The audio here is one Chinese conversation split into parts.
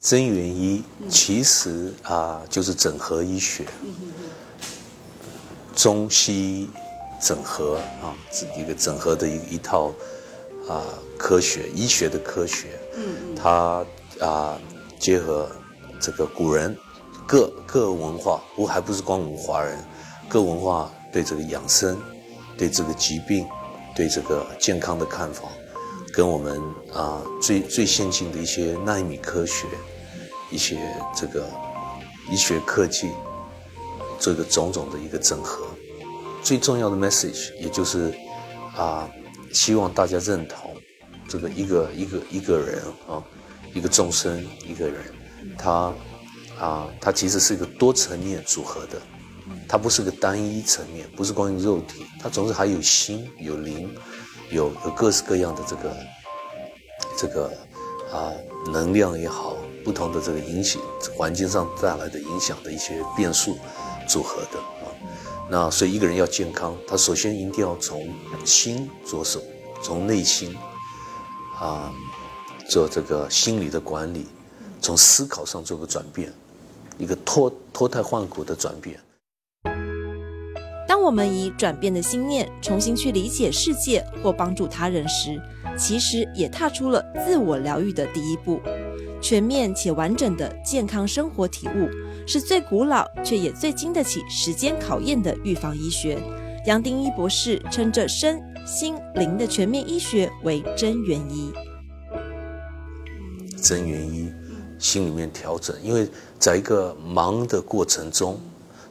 真元医其实啊就是整合医学，中西医整合啊，一个整合的一一套啊科学医学的科学。它啊结合这个古人各各文化，不还不是光我们华人，各文化对这个养生、对这个疾病、对这个健康的看法，跟我们啊最最先进的一些纳米科学、一些这个医学科技，这个种种的一个整合。最重要的 message 也就是啊，希望大家认同这个一个一个一个人啊，一个众生一个人，他啊，他其实是一个多层面组合的，它不是个单一层面，不是关于肉体，它总是还有心有灵，有有各式各样的这个这个啊能量也好，不同的这个影响环境上带来的影响的一些变数组合的啊。那所以一个人要健康，他首先一定要从心着手，从内心啊做这个心理的管理，从思考上做个转变，一个脱脱胎换骨的转变。当我们以转变的心念重新去理解世界或帮助他人时，其实也踏出了自我疗愈的第一步。全面且完整的健康生活体悟，是最古老却也最经得起时间考验的预防医学。杨定一博士称这身心灵的全面医学为真元医。真元医，心里面调整，因为在一个忙的过程中，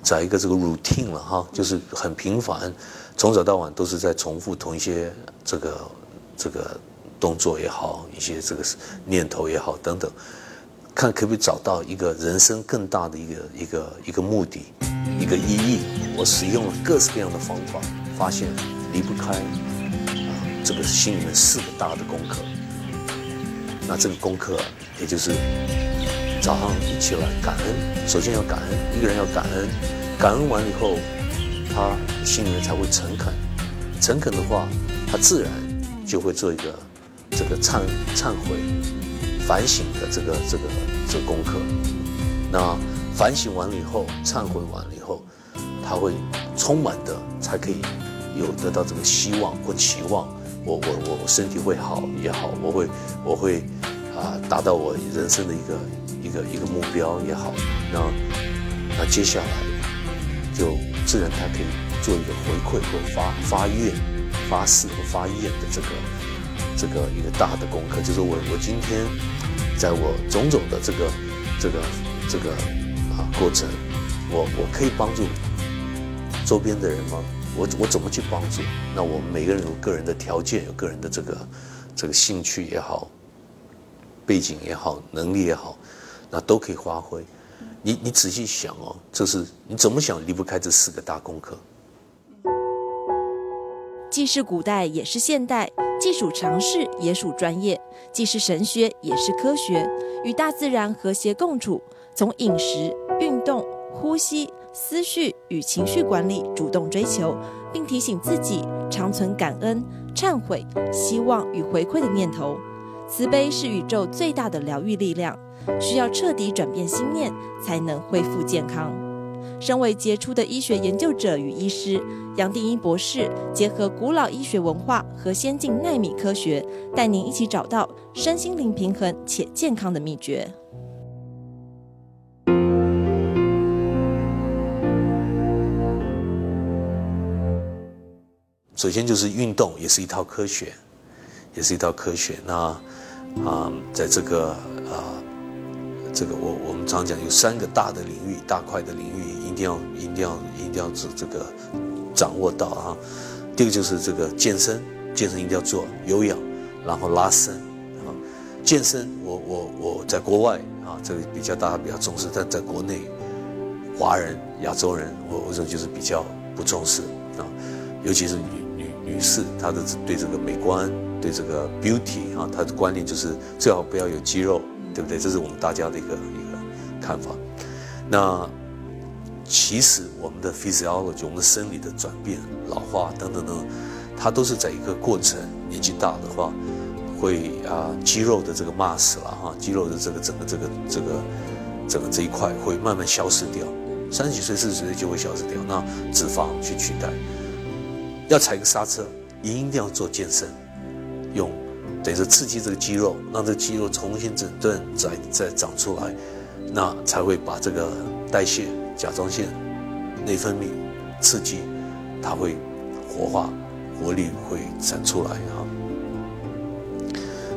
在一个这个 routine 了哈，就是很频繁，从早到晚都是在重复同一些这个这个。动作也好，一些这个念头也好，等等，看可不可以找到一个人生更大的一个一个一个目的，一个意义。我使用了各式各样的方法，发现离不开啊这个心里面四个大的功课。那这个功课，也就是早上一起来感恩，首先要感恩，一个人要感恩，感恩完以后，他心里面才会诚恳，诚恳的话，他自然就会做一个。这个忏忏悔、反省的这个这个这个功课，那反省完了以后，忏悔完了以后，他会充满的，才可以有得到这个希望或期望。我我我身体会好也好，我会我会啊达到我人生的一个一个一个目标也好。那那接下来就自然他可以做一个回馈或发发愿、发誓或发愿的这个。这个一个大的功课，就是我我今天在我种种的这个这个这个啊过程，我我可以帮助周边的人吗？我我怎么去帮助？那我们每个人有个人的条件，有个人的这个这个兴趣也好，背景也好，能力也好，那都可以发挥。你你仔细想哦，这是你怎么想离不开这四个大功课。既是古代，也是现代。既属常识，也属专业；既是神学，也是科学。与大自然和谐共处，从饮食、运动、呼吸、思绪与情绪管理，主动追求，并提醒自己常存感恩、忏悔、希望与回馈的念头。慈悲是宇宙最大的疗愈力量，需要彻底转变心念，才能恢复健康。身为杰出的医学研究者与医师，杨定一博士结合古老医学文化和先进纳米科学，带您一起找到身心灵平衡且健康的秘诀。首先就是运动，也是一套科学，也是一套科学。那啊，在这个啊。这个我我们常讲有三个大的领域，大块的领域一定要一定要一定要这这个掌握到啊。第二个就是这个健身，健身一定要做有氧，然后拉伸啊。健身我我我在国外啊，这个比较大家比较重视，但在国内华人亚洲人，我我说就是比较不重视啊。尤其是女女女士，她的对这个美观，对这个 beauty 啊，她的观念就是最好不要有肌肉。对不对？这是我们大家的一个一个看法。那其实我们的 physiology，我们的生理的转变、老化等等等，它都是在一个过程。年纪大的话，会啊肌肉的这个 mass 了哈，肌肉的这个整个这个这个整个这一块会慢慢消失掉，三十几岁四十岁就会消失掉，那脂肪去取代，要踩个刹车，一定要做健身，用等于说刺激这个肌肉，让这个肌肉重新整顿再再长出来，那才会把这个代谢、甲状腺、内分泌刺激，它会活化，活力会产出来哈。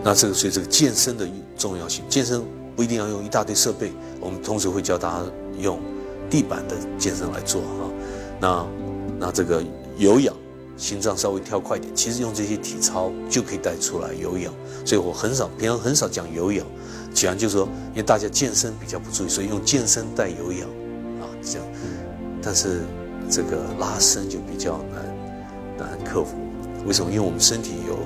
那这个所以这个健身的重要性，健身不一定要用一大堆设备，我们同时会教大家用地板的健身来做哈。那那这个有氧，心脏稍微跳快点，其实用这些体操就可以带出来有氧。所以我很少平常很少讲有氧，讲就是说，因为大家健身比较不注意，所以用健身带有氧这样。但是这个拉伸就比较难难克服，为什么？因为我们身体有。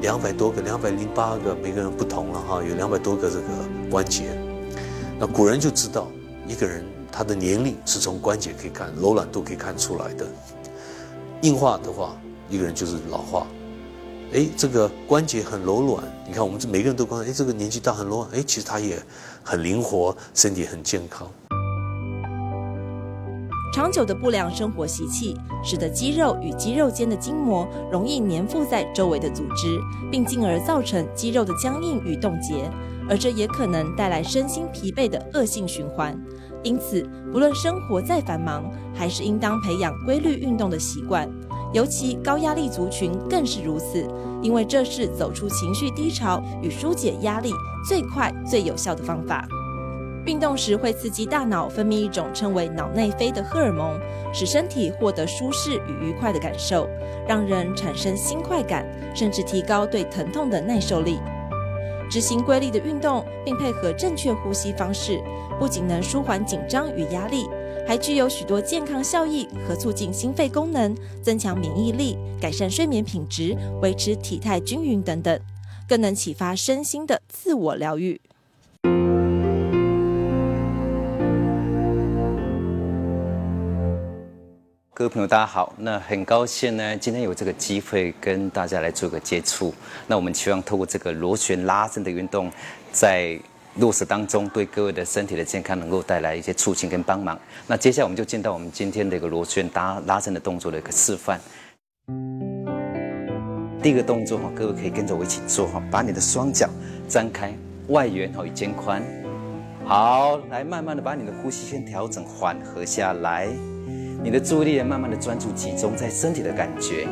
两百多个，两百零八个，每个人不同了哈，有两百多个这个关节。那古人就知道，一个人他的年龄是从关节可以看，柔软度可以看出来的。硬化的话，一个人就是老化。哎，这个关节很柔软，你看我们这每个人都关，哎，这个年纪大很柔软，哎，其实他也很灵活，身体很健康。长久的不良生活习气，使得肌肉与肌肉间的筋膜容易粘附在周围的组织，并进而造成肌肉的僵硬与冻结，而这也可能带来身心疲惫的恶性循环。因此，不论生活再繁忙，还是应当培养规律运动的习惯，尤其高压力族群更是如此，因为这是走出情绪低潮与疏解压力最快最有效的方法。运动时会刺激大脑分泌一种称为脑内啡的荷尔蒙，使身体获得舒适与愉快的感受，让人产生新快感，甚至提高对疼痛的耐受力。执行规律的运动，并配合正确呼吸方式，不仅能舒缓紧张与压力，还具有许多健康效益和促进心肺功能、增强免疫力、改善睡眠品质、维持体态均匀等等，更能启发身心的自我疗愈。各位朋友，大家好。那很高兴呢，今天有这个机会跟大家来做个接触。那我们希望透过这个螺旋拉伸的运动，在落实当中，对各位的身体的健康能够带来一些促进跟帮忙。那接下来我们就见到我们今天的一个螺旋拉拉伸的动作的一个示范。第一个动作哈，各位可以跟着我一起做哈，把你的双脚张开，外圆好与肩宽。好，来慢慢的把你的呼吸先调整缓和下来。你的注意力慢慢的专注集中在身体的感觉。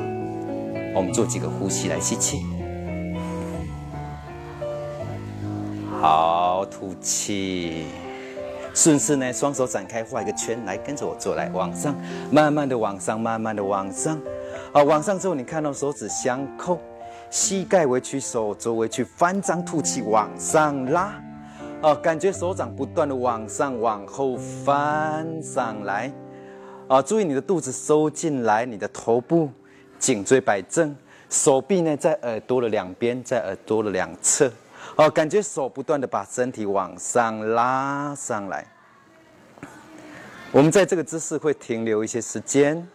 我们做几个呼吸来吸气，好，吐气。顺势呢，双手展开画一个圈，来跟着我做，来往上，慢慢的往上，慢慢的往上。好，往上之后，你看到手指相扣，膝盖微曲，手肘微曲，翻张吐气往上拉。哦，感觉手掌不断的往上往后翻上来。啊，注意你的肚子收进来，你的头部颈椎摆正，手臂呢在耳朵的两边，在耳朵的两侧。哦，感觉手不断的把身体往上拉上来。我们在这个姿势会停留一些时间，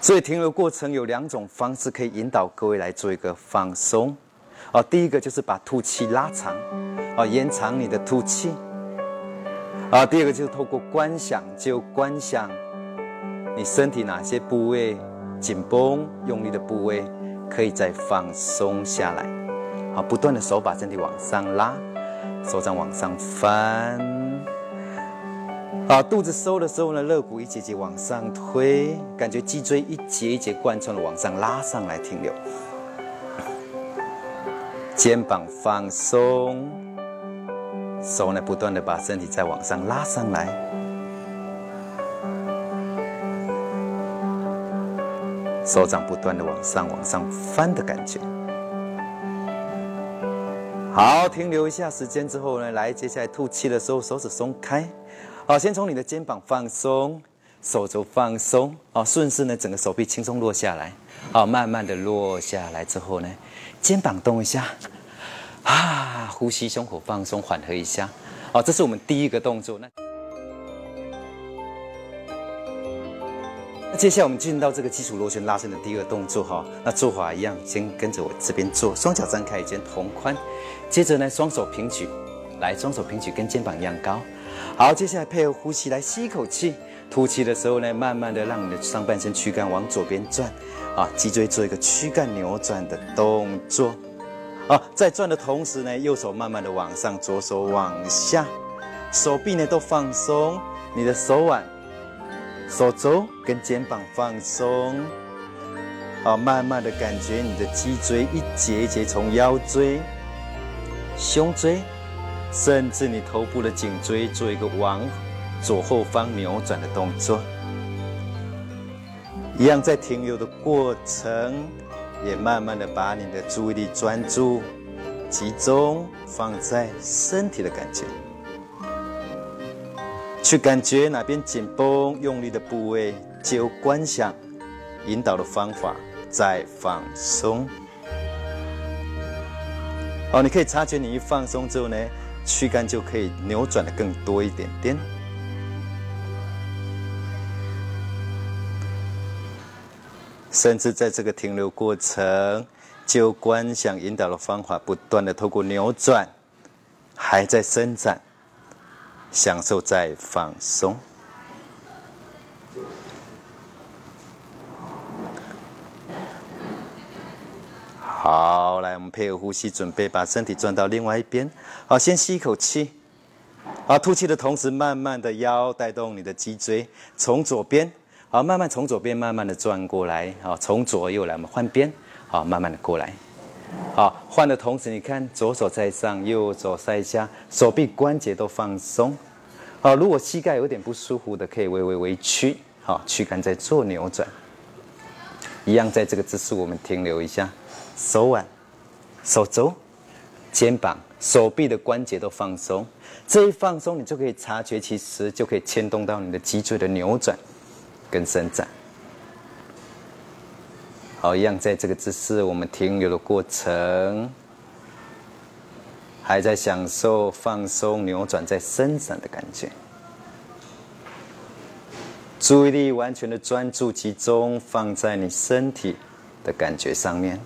所以停留过程有两种方式可以引导各位来做一个放松。哦，第一个就是把吐气拉长，哦，延长你的吐气。啊，第二个就是透过观想，就观想你身体哪些部位紧绷、用力的部位，可以再放松下来。好，不断的手把身体往上拉，手掌往上翻。好，肚子收的时候呢，肋骨一节节往上推，感觉脊椎一节一节贯穿的往上拉上来停留。肩膀放松。手呢，不断的把身体再往上拉上来，手掌不断的往上往上翻的感觉。好，停留一下时间之后呢，来，接下来吐气的时候，手指松开。好，先从你的肩膀放松，手肘放松。好，顺势呢，整个手臂轻松落下来。好，慢慢的落下来之后呢，肩膀动一下。啊，呼吸，胸口放松，缓和一下。好，这是我们第一个动作。那接下来我们进到这个基础螺旋拉伸的第二动作哈，那做法一样，先跟着我这边做，双脚张开，肩同宽，接着呢双手平举，来双手平举跟肩膀一样高。好，接下来配合呼吸，来吸一口气，吐气的时候呢，慢慢的让你的上半身躯干往左边转，啊，脊椎做一个躯干扭转的动作，啊，在转的同时呢，右手慢慢的往上，左手往下，手臂呢都放松，你的手腕。手肘跟肩膀放松，好，慢慢的感觉你的脊椎一节一节从腰椎、胸椎，甚至你头部的颈椎做一个往左后方扭转的动作。一样在停留的过程，也慢慢的把你的注意力专注、集中放在身体的感觉。去感觉哪边紧绷、用力的部位，借由观想引导的方法再放松。哦，你可以察觉你一放松之后呢，躯干就可以扭转的更多一点点。甚至在这个停留过程，就观想引导的方法，不断的透过扭转，还在伸展。享受再放松。好，来，我们配合呼吸，准备把身体转到另外一边。好，先吸一口气。好，吐气的同时，慢慢的腰带动你的脊椎，从左边，好，慢慢从左边慢慢的转过来。好，从左右来，我们换边。好，慢慢的过来。好，换的同时，你看左手在上，右手在下，手臂关节都放松。好，如果膝盖有点不舒服的，可以微微微屈。好，躯干在做扭转。一样在这个姿势，我们停留一下，手腕、手肘、肩膀、手臂的关节都放松。这一放松，你就可以察觉，其实就可以牵动到你的脊椎的扭转跟伸展。好，一样在这个姿势，我们停留的过程，还在享受放松、扭转、在伸展的感觉。注意力完全的专注集中，放在你身体的感觉上面。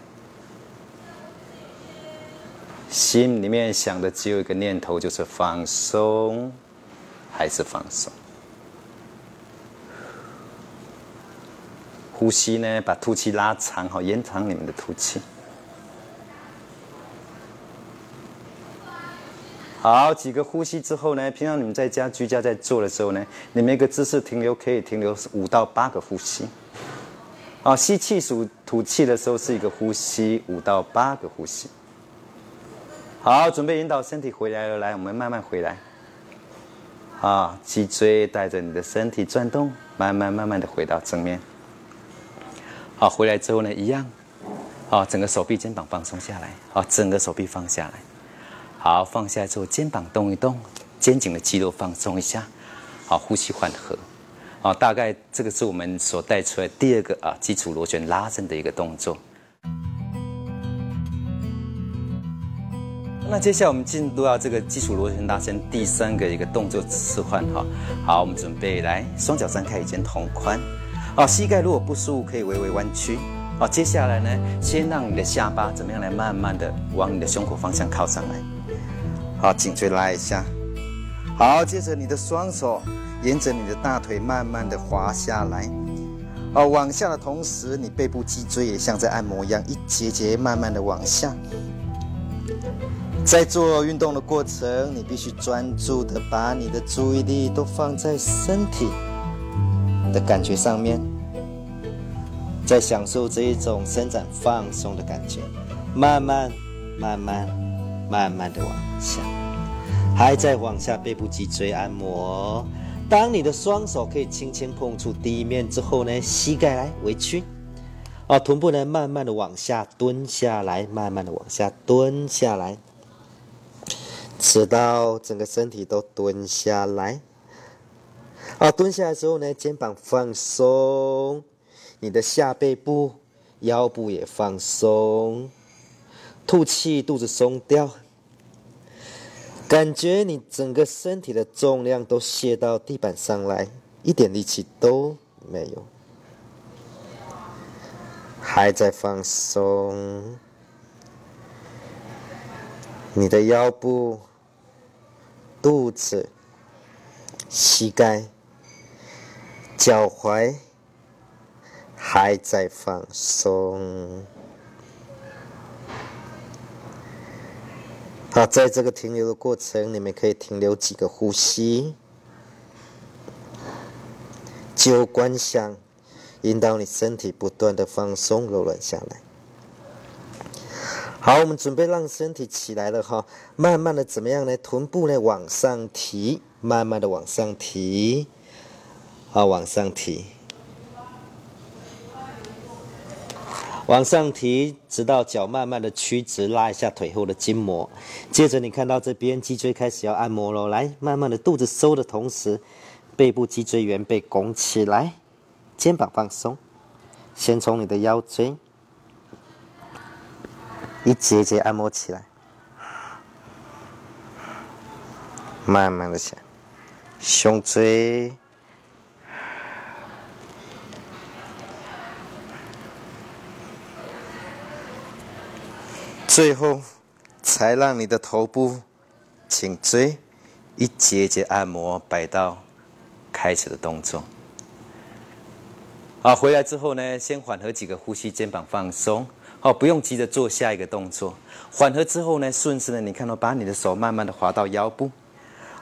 心里面想的只有一个念头，就是放松，还是放松。呼吸呢，把吐气拉长，好延长你们的吐气。好，几个呼吸之后呢，平常你们在家居家在做的时候呢，你每个姿势停留可以停留五到八个呼吸。啊，吸气数吐气的时候是一个呼吸，五到八个呼吸。好，准备引导身体回来了，来，我们慢慢回来。啊，脊椎带着你的身体转动，慢慢慢慢的回到正面。好，回来之后呢，一样，好，整个手臂肩膀放松下来，好，整个手臂放下来，好，放下来之后肩膀动一动，肩颈的肌肉放松一下，好，呼吸缓和，好，大概这个是我们所带出来第二个啊基础螺旋拉伸的一个动作。那接下来我们进入到这个基础螺旋拉伸第三个一个动作示范哈，好，我们准备来，双脚张开，肩同宽。好，膝盖如果不舒服，可以微微弯曲。好，接下来呢，先让你的下巴怎么样来慢慢的往你的胸口方向靠上来。好，颈椎拉一下。好，接着你的双手沿着你的大腿慢慢的滑下来。好，往下的同时，你背部脊椎也像在按摩一样，一节节慢慢的往下。在做运动的过程，你必须专注的把你的注意力都放在身体。的感觉上面，在享受这一种伸展放松的感觉，慢慢、慢慢、慢慢的往下，还在往下背部脊椎按摩。当你的双手可以轻轻碰触地面之后呢，膝盖来微屈，哦，臀部呢慢慢的往下蹲下来，慢慢的往下蹲下来，直到整个身体都蹲下来。好，蹲下来之后呢，肩膀放松，你的下背部、腰部也放松，吐气，肚子松掉，感觉你整个身体的重量都卸到地板上来，一点力气都没有。还在放松。你的腰部、肚子、膝盖、脚踝还在放松。好，在这个停留的过程，你们可以停留几个呼吸，就观想，引导你身体不断的放松、柔软下来。好，我们准备让身体起来了哈，慢慢的怎么样呢？臀部呢往上提，慢慢的往上提，好，往上提，往上提，直到脚慢慢的屈直，拉一下腿后的筋膜。接着你看到这边脊椎开始要按摩了，来，慢慢的肚子收的同时，背部脊椎缘被拱起来，肩膀放松，先从你的腰椎。一节节按摩起来，慢慢的下，胸椎，最后才让你的头部、颈椎一节节按摩摆到开始的动作。好，回来之后呢，先缓和几个呼吸，肩膀放松。好，不用急着做下一个动作，缓和之后呢，顺势呢，你看到把你的手慢慢的滑到腰部，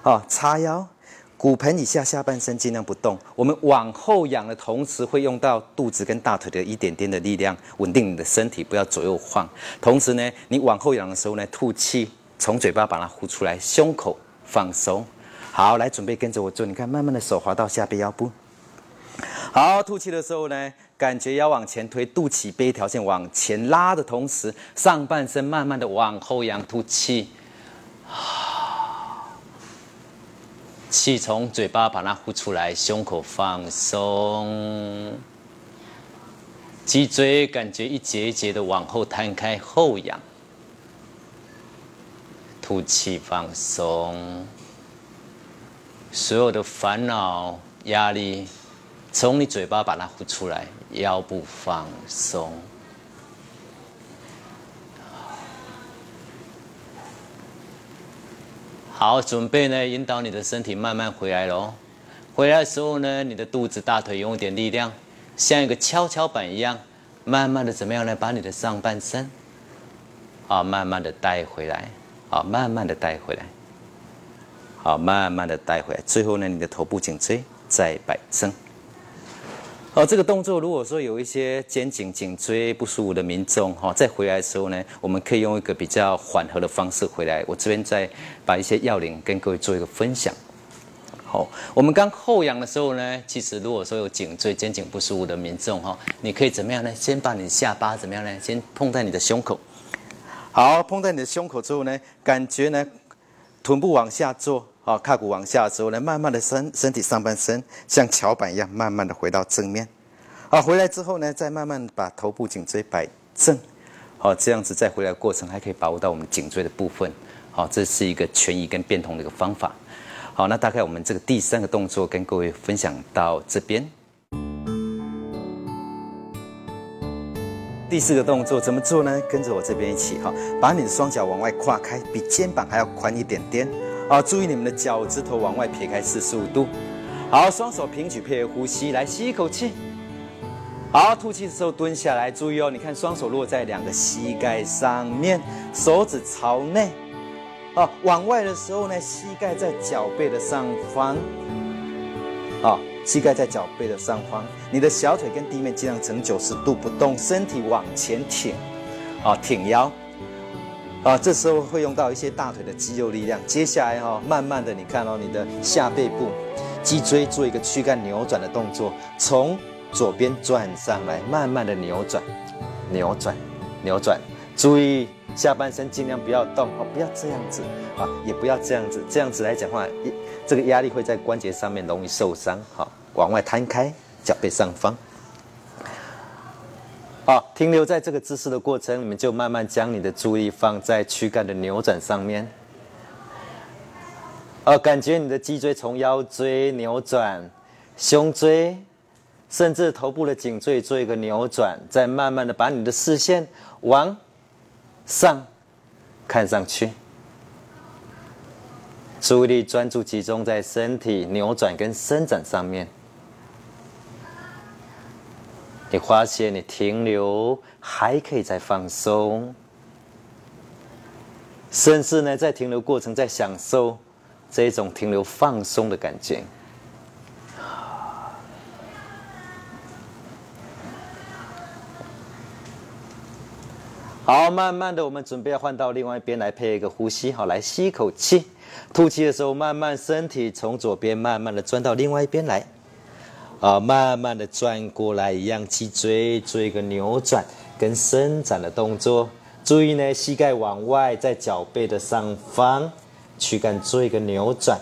哦，叉腰，骨盆以下下半身尽量不动。我们往后仰的同时，会用到肚子跟大腿的一点点的力量，稳定你的身体，不要左右晃。同时呢，你往后仰的时候呢，吐气，从嘴巴把它呼出来，胸口放松。好，来准备跟着我做，你看，慢慢的手滑到下背腰部。好，吐气的时候呢，感觉要往前推，肚脐背一条线往前拉的同时，上半身慢慢的往后仰，吐气，气从嘴巴把它呼出来，胸口放松，脊椎感觉一节一节的往后摊开，后仰，吐气放松，所有的烦恼压力。从你嘴巴把它呼出来，腰部放松。好，准备呢，引导你的身体慢慢回来喽。回来的时候呢，你的肚子、大腿用一点力量，像一个跷跷板一样，慢慢的怎么样呢？把你的上半身，啊，慢慢的带回来，好，慢慢的带回来，好，慢慢的带回来。最后呢，你的头部、颈椎再摆正。哦，这个动作如果说有一些肩颈、颈椎不舒服的民众，哈，再回来的时候呢，我们可以用一个比较缓和的方式回来。我这边再把一些要领跟各位做一个分享。好，我们刚后仰的时候呢，其实如果说有颈椎、肩颈不舒服的民众，哈，你可以怎么样呢？先把你下巴怎么样呢？先碰在你的胸口。好，碰在你的胸口之后呢，感觉呢，臀部往下坐。好，胯骨往下之后呢，慢慢的身身体上半身像桥板一样，慢慢的回到正面。好，回来之后呢，再慢慢把头部颈椎摆正。好，这样子再回来过程还可以把握到我们颈椎的部分。好，这是一个权益跟变通的一个方法。好，那大概我们这个第三个动作跟各位分享到这边。第四个动作怎么做呢？跟着我这边一起哈，把你的双脚往外跨开，比肩膀还要宽一点点。好，注意你们的脚趾头往外撇开四十五度。好，双手平举配合呼吸，来吸一口气。好，吐气的时候蹲下来，注意哦，你看双手落在两个膝盖上面，手指朝内。好，往外的时候呢，膝盖在脚背的上方。好，膝盖在脚背的上方，你的小腿跟地面尽量呈九十度不动，身体往前挺。好，挺腰。啊，这时候会用到一些大腿的肌肉力量。接下来哈，慢慢的，你看哦，你的下背部脊椎做一个躯干扭转的动作，从左边转上来，慢慢的扭转，扭转，扭转。注意下半身尽量不要动哦，不要这样子啊，也不要这样子，这样子来讲话，这个压力会在关节上面容易受伤。好，往外摊开，脚背上方。好，停留在这个姿势的过程，你们就慢慢将你的注意放在躯干的扭转上面。哦，感觉你的脊椎从腰椎扭转，胸椎甚至头部的颈椎做一个扭转，再慢慢的把你的视线往上看上去，注意力专注集中在身体扭转跟伸展上面。你发现你停留还可以再放松，甚至呢，在停留过程在享受这种停留放松的感觉。好，慢慢的，我们准备要换到另外一边来配一个呼吸。好，来吸一口气，吐气的时候，慢慢身体从左边慢慢的转到另外一边来。啊，慢慢的转过来，一样脊椎做一个扭转跟伸展的动作。注意呢，膝盖往外，在脚背的上方，躯干做一个扭转。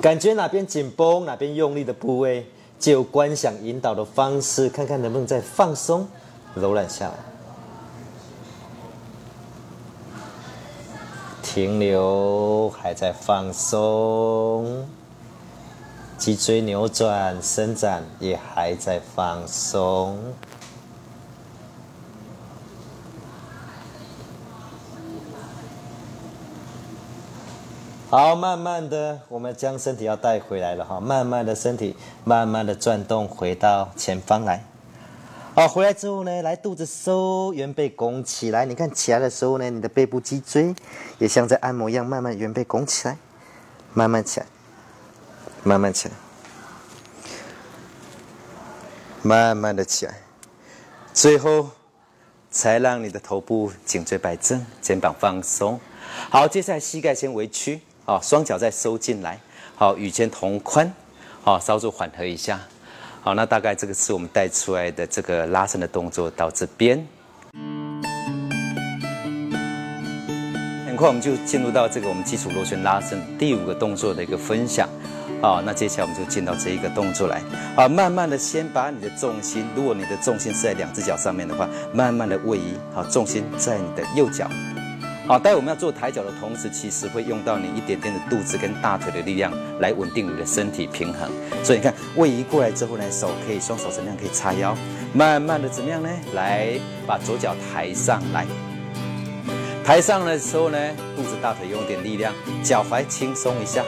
感觉哪边紧绷，哪边用力的部位，就有观想引导的方式，看看能不能再放松。柔软下来，停留，还在放松，脊椎扭转伸展也还在放松。好，慢慢的，我们将身体要带回来了哈，慢慢的身体慢慢的转动，回到前方来。好，回来之后呢，来肚子收，圆背拱起来。你看起来的时候呢，你的背部脊椎也像在按摩一样，慢慢圆背拱起来，慢慢起来，慢慢起来，慢慢的起来，最后才让你的头部颈椎摆正，肩膀放松。好，接下来膝盖先微屈，好，双脚再收进来，好，与肩同宽，好，稍作缓和一下。好，那大概这个是我们带出来的这个拉伸的动作到这边，很快我们就进入到这个我们基础螺旋拉伸第五个动作的一个分享。好，那接下来我们就进到这一个动作来。好，慢慢的先把你的重心，如果你的重心是在两只脚上面的话，慢慢的位移，好，重心在你的右脚。好，待我们要做抬脚的同时，其实会用到你一点点的肚子跟大腿的力量来稳定你的身体平衡。所以你看，位移过来之后呢，手可以双手怎么样？可以叉腰，慢慢的怎么样呢？来把左脚抬上来，抬上来的时候呢，肚子大腿用点力量，脚踝轻松一下。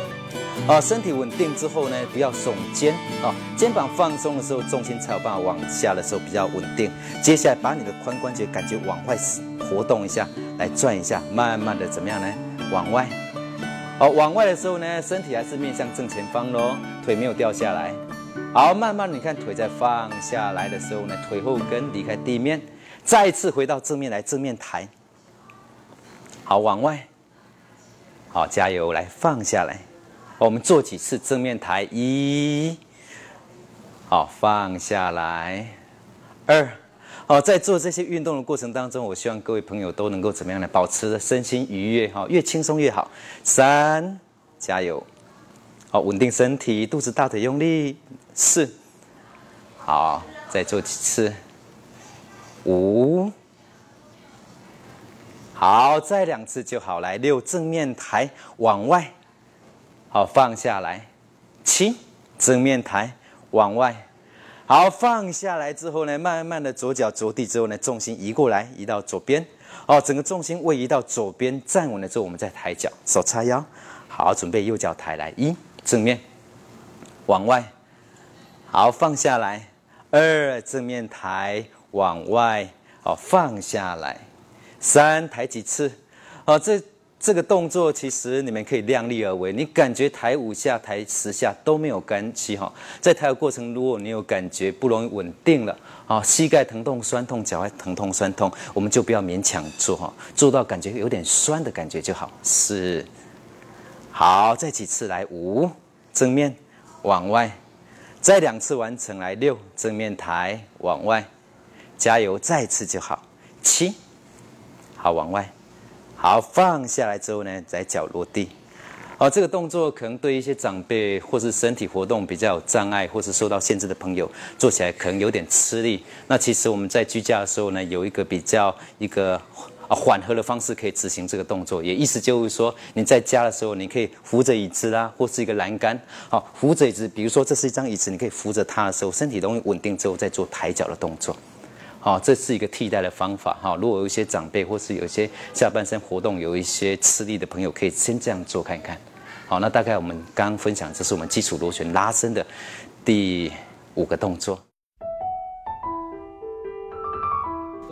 啊，身体稳定之后呢，不要耸肩啊，肩膀放松的时候，重心才有办法往下的时候比较稳定。接下来把你的髋关节感觉往外活动一下。来转一下，慢慢的怎么样呢？往外，好，往外的时候呢，身体还是面向正前方喽，腿没有掉下来。好，慢慢你看腿在放下来的时候呢，腿后跟离开地面，再次回到正面来，正面抬。好，往外，好，加油，来放下来。我们做几次正面抬，一，好，放下来，二。好，在做这些运动的过程当中，我希望各位朋友都能够怎么样呢？保持身心愉悦，哈，越轻松越好。三，加油！好，稳定身体，肚子大腿用力。四，好，再做几次。五，好，再两次就好。来，六，正面抬往外，好，放下来。七，正面抬往外。好，放下来之后呢，慢慢的左脚着地之后呢，重心移过来，移到左边。哦，整个重心位移到左边，站稳了之后，我们再抬脚，手叉腰。好，准备右脚抬来，一正面往外。好，放下来。二正面抬往外。好，放下来。三抬几次。好，这。这个动作其实你们可以量力而为，你感觉抬五下、抬十下都没有关系哈。在抬的过程，如果你有感觉不容易稳定了，啊，膝盖疼痛、酸痛，脚踝疼痛、酸痛，我们就不要勉强做哈，做到感觉有点酸的感觉就好。是，好，再几次来五，正面往外，再两次完成来六，正面抬往外，加油，再次就好。七，好往外。好，放下来之后呢，再脚落地。好，这个动作可能对一些长辈或是身体活动比较有障碍或是受到限制的朋友，做起来可能有点吃力。那其实我们在居家的时候呢，有一个比较一个啊缓和的方式可以执行这个动作。也意思就是说，你在家的时候，你可以扶着椅子啦，或是一个栏杆，好扶着椅子。比如说这是一张椅子，你可以扶着它的时候，身体容易稳定之后，再做抬脚的动作。好，这是一个替代的方法哈。如果有一些长辈或是有一些下半身活动有一些吃力的朋友，可以先这样做看看。好，那大概我们刚刚分享，这是我们基础螺旋拉伸的第五个动作。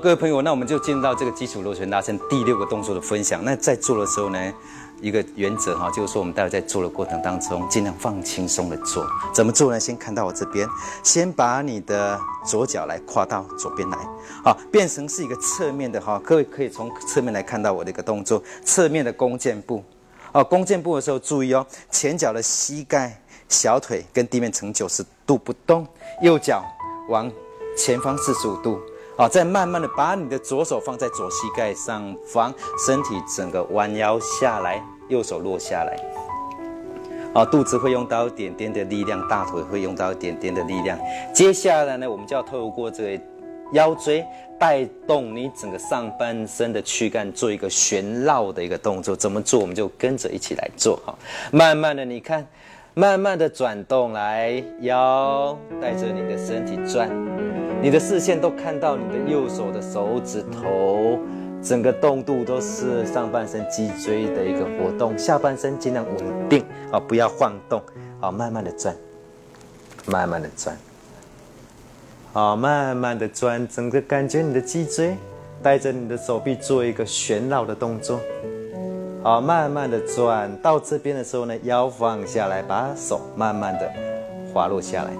各位朋友，那我们就进入到这个基础螺旋拉伸第六个动作的分享。那在做的时候呢，一个原则哈，就是说我们待会在做的过程当中，尽量放轻松的做。怎么做呢？先看到我这边，先把你的左脚来跨到左边来，好，变成是一个侧面的哈。各位可以从侧面来看到我的一个动作，侧面的弓箭步。哦，弓箭步的时候注意哦，前脚的膝盖、小腿跟地面呈九十度不动，右脚往前方四十五度。好，再慢慢的把你的左手放在左膝盖上方，身体整个弯腰下来，右手落下来。好，肚子会用到一点点的力量，大腿会用到一点点的力量。接下来呢，我们就要透过这个腰椎带动你整个上半身的躯干，做一个旋绕的一个动作。怎么做？我们就跟着一起来做。哈，慢慢的，你看，慢慢的转动来，腰带着你的身体转。你的视线都看到你的右手的手指头，整个动度都是上半身脊椎的一个活动，下半身尽量稳定啊，不要晃动，好，慢慢的转，慢慢的转，好，慢慢的转，整个感觉你的脊椎带着你的手臂做一个旋绕的动作，好，慢慢的转到这边的时候呢，腰放下来，把手慢慢的滑落下来。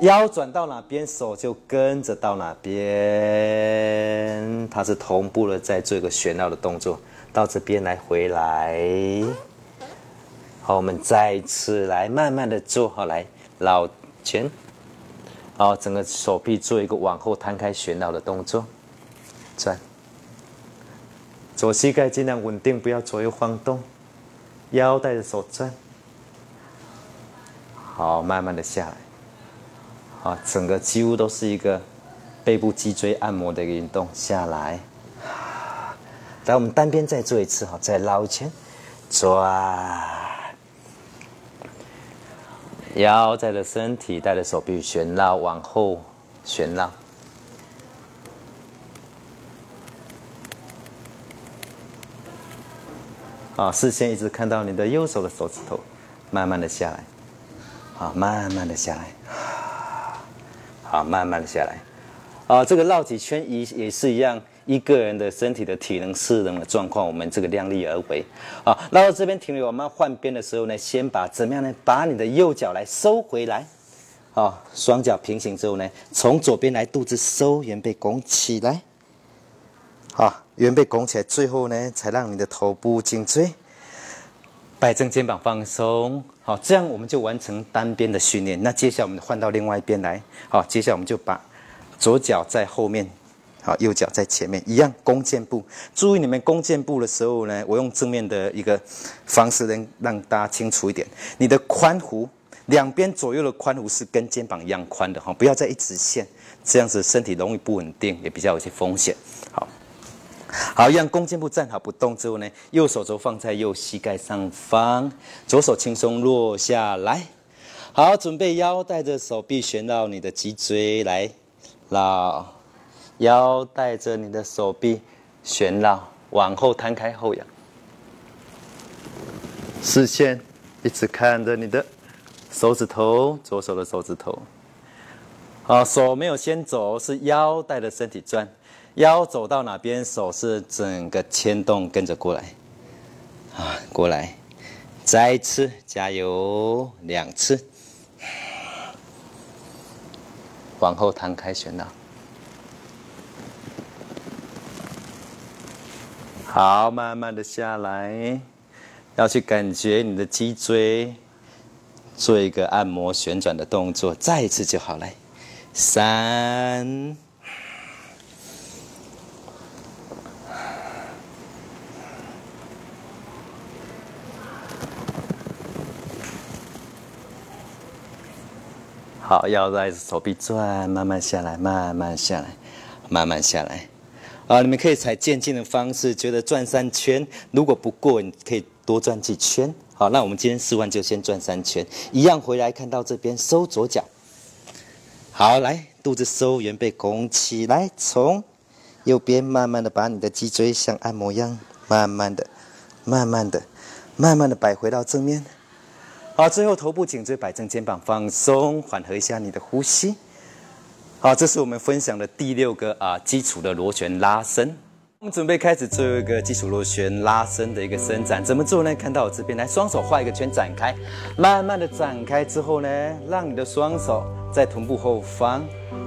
腰转到哪边，手就跟着到哪边，它是同步的在做一个旋绕的动作。到这边来，回来。好，我们再次来慢慢的做好来绕圈。好，整个手臂做一个往后摊开旋绕的动作，转。左膝盖尽量稳定，不要左右晃动。腰带着手转。好，慢慢的下来。啊，整个几乎都是一个背部脊椎按摩的一个运动下来。来，我们单边再做一次哈，再捞前转，腰带着身体带着手臂旋绕往后旋绕。啊，视线一直看到你的右手的手指头，慢慢的下来，啊，慢慢的下来。啊，慢慢的下来，啊，这个绕几圈也也是一样，一个人的身体的体能适能的状况，我们这个量力而为。啊，绕到这边停留，我们换边的时候呢，先把怎么样呢？把你的右脚来收回来，啊，双脚平行之后呢，从左边来，肚子收，圆背拱起来，好，圆背拱起来，最后呢，才让你的头部颈椎摆正，肩膀放松。好，这样我们就完成单边的训练。那接下来我们换到另外一边来。好，接下来我们就把左脚在后面，好，右脚在前面，一样弓箭步。注意你们弓箭步的时候呢，我用正面的一个方式能让大家清楚一点。你的髋弧两边左右的髋弧是跟肩膀一样宽的哈，不要在一直线，这样子身体容易不稳定，也比较有些风险。好。好，让弓箭步站好不动之后呢，右手肘放在右膝盖上方，左手轻松落下来。好，准备腰带着手臂旋到你的脊椎来，绕，腰带着你的手臂旋绕，往后摊开后仰，视线一直看着你的手指头，左手的手指头。好，手没有先走，是腰带着身体转。腰走到哪边，手是整个牵动跟着过来，啊，过来，再一次加油，两次，往后摊开旋绕，好，慢慢的下来，要去感觉你的脊椎，做一个按摩旋转的动作，再一次就好，来，三。好，腰带着手臂转，慢慢下来，慢慢下来，慢慢下来。啊，你们可以采渐进的方式，觉得转三圈，如果不过，你可以多转几圈。好，那我们今天试完就先转三圈，一样回来看到这边收左脚。好，来肚子收，圆背拱起来，从右边慢慢的把你的脊椎像按摩一样，慢慢的、慢慢的、慢慢的摆回到正面。好，最后头部颈椎摆正，肩膀放松，缓和一下你的呼吸。好，这是我们分享的第六个啊基础的螺旋拉伸。我们准备开始做一个基础螺旋拉伸的一个伸展，怎么做呢？看到我这边来，双手画一个圈展开，慢慢的展开之后呢，让你的双手在臀部后方，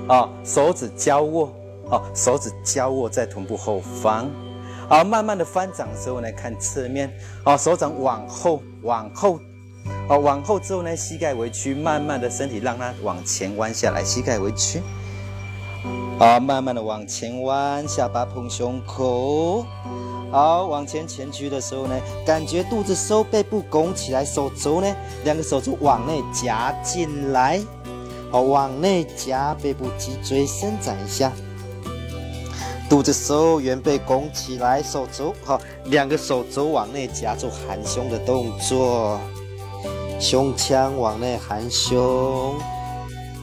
啊，手指交握，啊，手指交握在臀部后方，好，慢慢的翻掌的时候呢，看侧面，啊，手掌往后，往后，好，往后之后呢，膝盖微屈，慢慢的身体让它往前弯下来，膝盖微屈。好，慢慢的往前弯，下巴碰胸口。好，往前前屈的时候呢，感觉肚子收，背部拱起来，手肘呢，两个手肘往内夹进来。好，往内夹，背部脊椎伸展一下。肚子收，圆背拱起来，手肘好，两个手肘往内夹，做含胸的动作。胸腔往内含胸。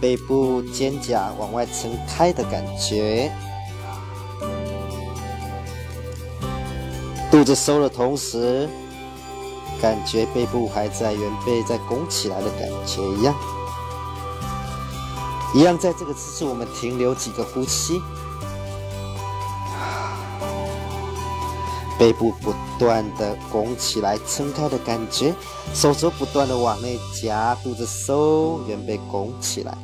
背部肩胛往外撑开的感觉，肚子收的同时，感觉背部还在原背在拱起来的感觉一样，一样在这个姿势我们停留几个呼吸，背部不断的拱起来撑开的感觉，手肘不断的往内夹，肚子收，圆背拱起来。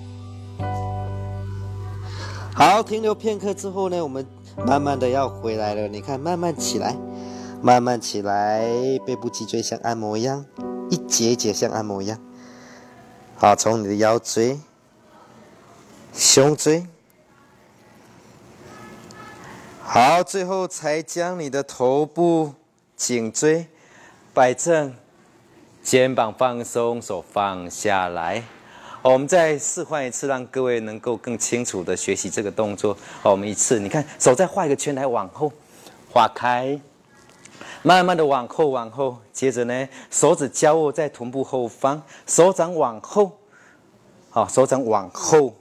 好，停留片刻之后呢，我们慢慢的要回来了。你看，慢慢起来，慢慢起来，背部脊椎像按摩一样，一节一节像按摩一样。好，从你的腰椎、胸椎，好，最后才将你的头部、颈椎摆正，肩膀放松，手放下来。我们再示范一次，让各位能够更清楚的学习这个动作。好，我们一次，你看，手再画一个圈来往后划开，慢慢的往后往后，接着呢，手指交握在臀部后方，手掌往后，好，手掌往后，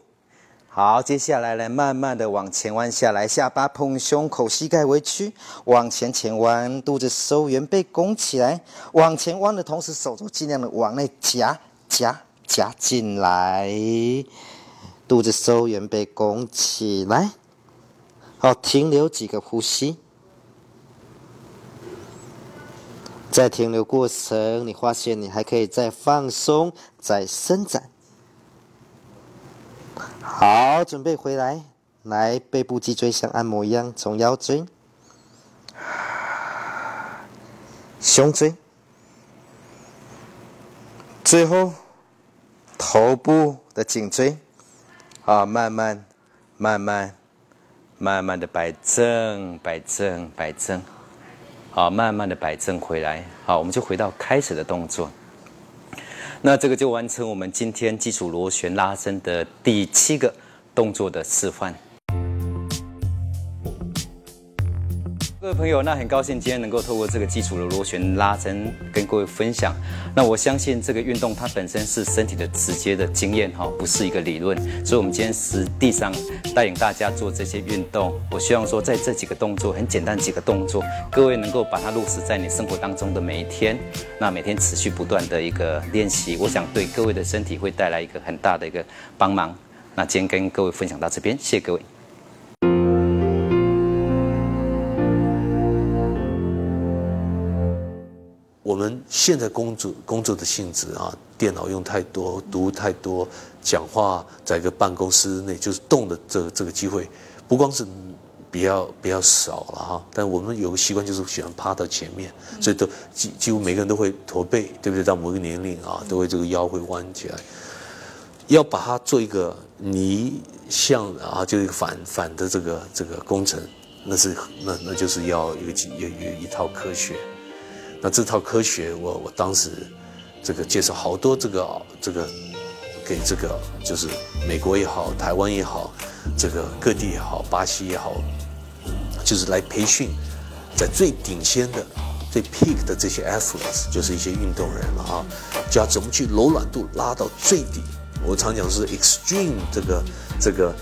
好，接下来呢，慢慢的往前弯下来，下巴碰胸口，膝盖微曲，往前前弯，肚子收圆背拱起来，往前弯的同时，手肘尽量的往内夹夹。夹进来，肚子收圆背拱起来，好，停留几个呼吸。在停留过程，你发现你还可以再放松，再伸展。好，准备回来，来背部脊椎像按摩一样，从腰椎、胸椎，最后。头部的颈椎，啊，慢慢、慢慢、慢慢的摆正、摆正、摆正，好，慢慢的摆正回来。好，我们就回到开始的动作。那这个就完成我们今天基础螺旋拉伸的第七个动作的示范。各位朋友，那很高兴今天能够透过这个基础的螺旋拉伸跟各位分享。那我相信这个运动它本身是身体的直接的经验哈，不是一个理论。所以，我们今天实地上带领大家做这些运动。我希望说，在这几个动作很简单几个动作，各位能够把它落实在你生活当中的每一天。那每天持续不断的一个练习，我想对各位的身体会带来一个很大的一个帮忙。那今天跟各位分享到这边，谢谢各位。我们现在工作工作的性质啊，电脑用太多，读太多，讲话在一个办公室内就是动的这个这个机会，不光是比较比较少了哈。但我们有个习惯就是喜欢趴到前面，所以都几几乎每个人都会驼背，对不对？到某个年龄啊，都会这个腰会弯起来，要把它做一个逆向啊，就是一个反反的这个这个工程，那是那那就是要有几有有一套科学。那这套科学，我我当时这个介绍好多这个这个给这个就是美国也好，台湾也好，这个各地也好，巴西也好，就是来培训在最顶尖的、最 peak 的这些 athletes，就是一些运动人了啊，教怎么去柔软度拉到最低。我常讲是 extreme 这个这个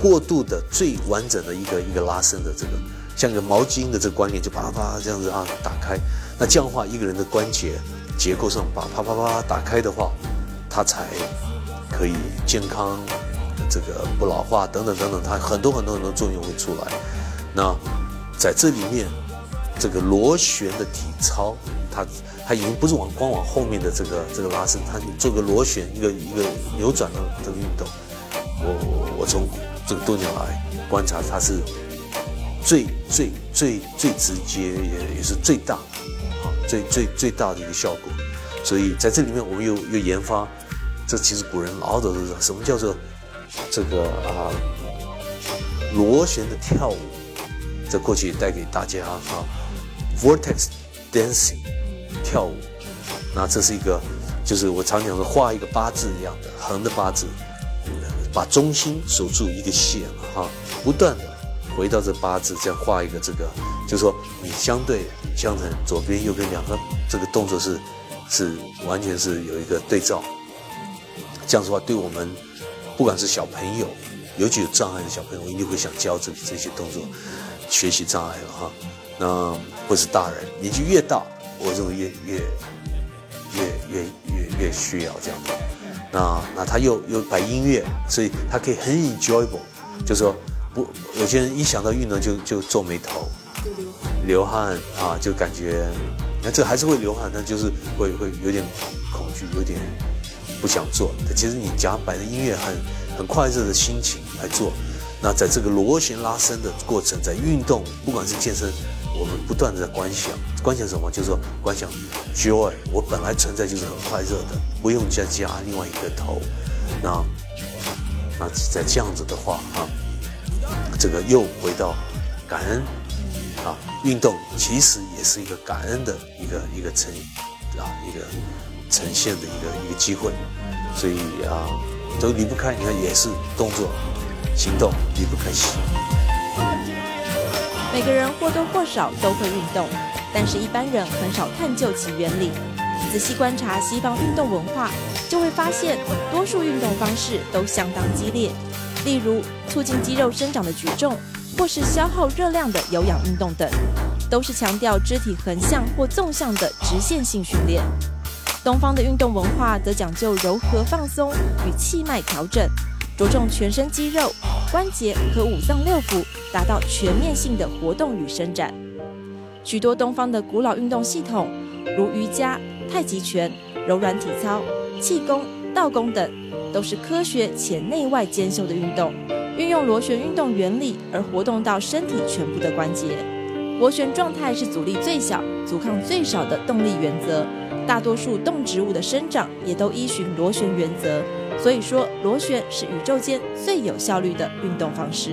过度的最完整的一个一个拉伸的这个，像个毛巾的这个观念，就啪啪这样子啊打开。那这样的话，一个人的关节结构上把啪啪啪打开的话，他才可以健康，这个不老化等等等等，它很多很多很多作用会出来。那在这里面，这个螺旋的体操，它它已经不是往光往后面的这个这个拉伸，它做个螺旋一个一个扭转的这个运动。我我从这个多年来观察，它是最最最最直接也也是最大。最最最大的一个效果，所以在这里面我们又又研发，这其实古人老早都知道什么叫做这个啊螺旋的跳舞，在过去带给大家啊 vortex dancing 跳舞，那这是一个就是我常讲的画一个八字一样的横的八字，把中心守住一个线哈，不断的回到这八字，这样画一个这个，就是说你相对。相成左边右边两个这个动作是是完全是有一个对照，这样子的话，对我们不管是小朋友，尤其有障碍的小朋友，一定会想教这这些动作，学习障碍了哈。那或是大人年纪越大，我认为越越越越越越需要这样子。那那他又又摆音乐，所以他可以很 enjoyable，就说不有些人一想到运动就就皱眉头。流汗啊，就感觉，那这还是会流汗，但就是会会有点恐惧，有点不想做。其实你夹摆的音乐很很快乐的心情来做，那在这个螺旋拉伸的过程，在运动，不管是健身，我们不断的在观想，观想什么？就是说观想 joy，我本来存在就是很快乐的，不用再加另外一个头。那那在这样子的话啊，这个又回到感恩。啊，运动其实也是一个感恩的一个一个呈啊一个呈现的一个一个机会，所以啊都离不开。你看，也是动作、行动离不开心。每个人或多或少都会运动，但是一般人很少探究其原理。仔细观察西方运动文化，就会发现多数运动方式都相当激烈，例如促进肌肉生长的举重。或是消耗热量的有氧运动等，都是强调肢体横向或纵向的直线性训练。东方的运动文化则讲究柔和放松与气脉调整，着重全身肌肉、关节和五脏六腑，达到全面性的活动与伸展。许多东方的古老运动系统，如瑜伽、太极拳、柔软体操、气功、道功等，都是科学且内外兼修的运动。运用螺旋运动原理而活动到身体全部的关节，螺旋状态是阻力最小、阻抗最少的动力原则。大多数动植物的生长也都依循螺旋原则，所以说螺旋是宇宙间最有效率的运动方式。